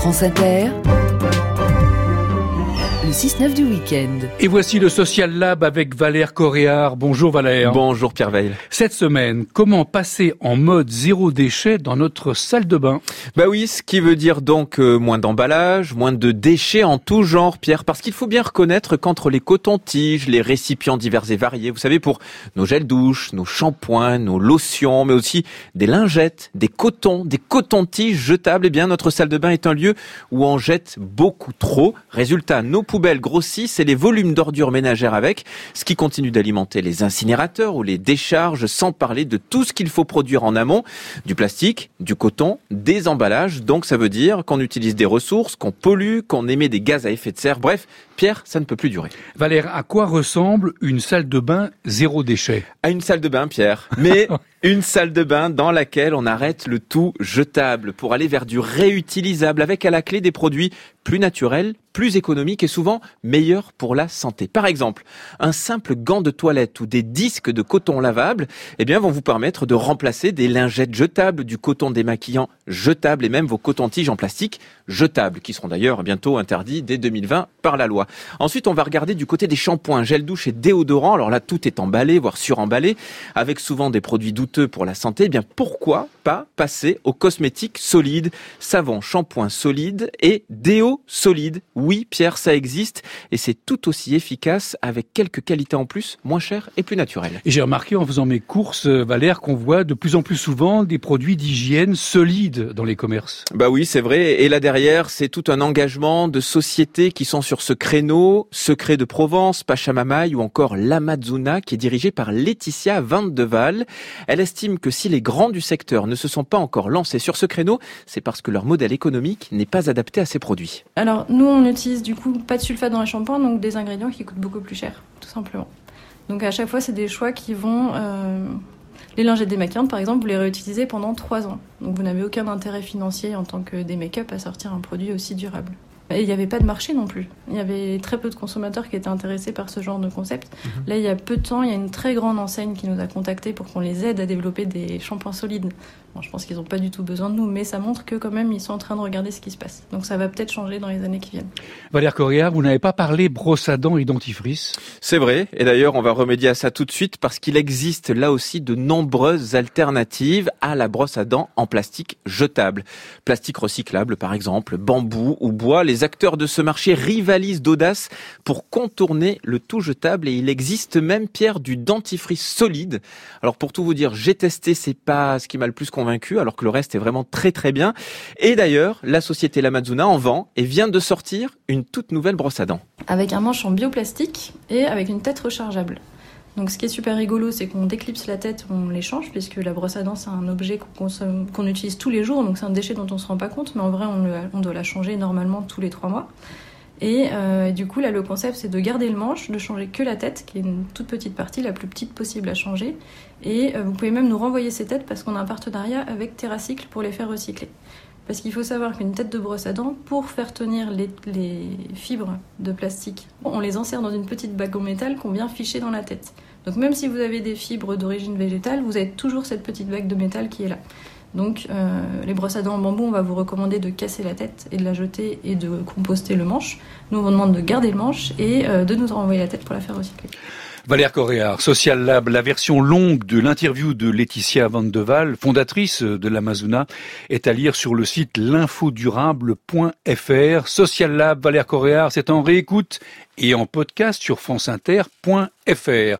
France Inter, le 6-9 du week-end. Et voici le Social Lab avec Valère Coréard. Bonjour Valère. Bonjour Pierre Veil. Cette semaine, comment passer en mode zéro déchet dans notre salle de bain? Bah oui, ce qui veut dire donc euh, moins d'emballage, moins de déchets en tout genre, Pierre, parce qu'il faut bien reconnaître qu'entre les cotons-tiges, les récipients divers et variés, vous savez, pour nos gels douches, nos shampoings, nos lotions, mais aussi des lingettes, des cotons, des cotons-tiges jetables, eh bien notre salle de bain est un lieu où on jette beaucoup trop. Résultat, nos poubelles grossissent et les volumes d'ordures ménagères avec, ce qui continue d'alimenter les incinérateurs ou les décharges, sans parler de tout ce qu'il faut produire en amont, du plastique, du coton, des emballages. Donc ça veut dire qu'on utilise des ressources, qu'on pollue, qu'on émet des gaz à effet de serre. Bref, Pierre, ça ne peut plus durer. Valère, à quoi ressemble une salle de bain zéro déchet? À une salle de bain, Pierre. Mais une salle de bain dans laquelle on arrête le tout jetable pour aller vers du réutilisable avec à la clé des produits plus naturels, plus économiques et souvent meilleurs pour la santé. Par exemple, un simple gant de toilette ou des disques de coton lavable, eh bien, vont vous permettre de remplacer des lingettes jetables, du coton démaquillant jetable et même vos cotons-tiges en plastique jetables, qui seront d'ailleurs bientôt interdits dès 2020 par la loi. Ensuite, on va regarder du côté des shampoings, gel douche et déodorants. Alors là, tout est emballé, voire suremballé, avec souvent des produits douteux pour la santé. Eh bien, pourquoi pas passer aux cosmétiques solides, savon, shampoing solide et déo solide Oui, Pierre, ça existe et c'est tout aussi efficace avec quelques qualités en plus, moins chères et plus naturelles. Et j'ai remarqué en faisant mes courses, euh, Valère, qu'on voit de plus en plus souvent des produits d'hygiène solides dans les commerces. Bah oui, c'est vrai. Et là derrière, c'est tout un engagement de sociétés qui sont sur ce créneau, Secret de Provence, Pachamamaï ou encore l'Amazuna, qui est dirigé par Laetitia Vandeval. Elle estime que si les grands du secteur ne se sont pas encore lancés sur ce créneau, c'est parce que leur modèle économique n'est pas adapté à ces produits. Alors nous, on utilise du coup pas de sulfate dans les shampoings, donc des ingrédients qui coûtent beaucoup plus cher, tout simplement. Donc à chaque fois, c'est des choix qui vont... Euh... Les lingettes démaquillantes, par exemple, vous les réutilisez pendant 3 ans. Donc vous n'avez aucun intérêt financier en tant que des make-up à sortir un produit aussi durable. Et il n'y avait pas de marché non plus. Il y avait très peu de consommateurs qui étaient intéressés par ce genre de concept. Mmh. Là, il y a peu de temps, il y a une très grande enseigne qui nous a contactés pour qu'on les aide à développer des shampoings solides. Bon, je pense qu'ils n'ont pas du tout besoin de nous, mais ça montre que quand même, ils sont en train de regarder ce qui se passe. Donc ça va peut-être changer dans les années qui viennent. Valère Correa, vous n'avez pas parlé brosse à dents et dentifrice? C'est vrai, et d'ailleurs, on va remédier à ça tout de suite parce qu'il existe là aussi de nombreuses alternatives à la brosse à dents en plastique jetable. Plastique recyclable, par exemple, bambou ou bois. Les acteurs de ce marché rivalisent d'audace pour contourner le tout jetable et il existe même, Pierre, du dentifrice solide. Alors pour tout vous dire, j'ai testé, c'est pas ce qui m'a le plus convaincu, alors que le reste est vraiment très très bien. Et d'ailleurs, la société Lamazuna en vend et vient de sortir une toute nouvelle brosse à dents. Avec un manche en bioplastique et avec une tête rechargeable. Donc ce qui est super rigolo, c'est qu'on déclipse la tête, on l'échange, puisque la brosse à dents, c'est un objet qu'on utilise tous les jours, donc c'est un déchet dont on se rend pas compte, mais en vrai, on, doit la changer normalement tous les trois mois. Et euh, du coup, là, le concept, c'est de garder le manche, de changer que la tête, qui est une toute petite partie, la plus petite possible à changer. Et euh, vous pouvez même nous renvoyer ces têtes parce qu'on a un partenariat avec TerraCycle pour les faire recycler. Parce qu'il faut savoir qu'une tête de brosse à dents, pour faire tenir les, fibres de plastique, on les insère dans une petite bague en métal qu'on vient ficher dans la tête. Donc même si vous avez des fibres d'origine végétale, vous avez toujours cette petite bague de métal qui est là. Donc euh, les brosses à dents en bambou, on va vous recommander de casser la tête et de la jeter et de composter le manche. Nous, on vous demande de garder le manche et euh, de nous renvoyer la tête pour la faire recycler. Valère Coréard, Social Lab, la version longue de l'interview de Laetitia Van de Waal, fondatrice de l'Amazona, est à lire sur le site l'infodurable.fr. Social Lab, Valère Coréard, c'est en réécoute et en podcast sur franceinter.fr.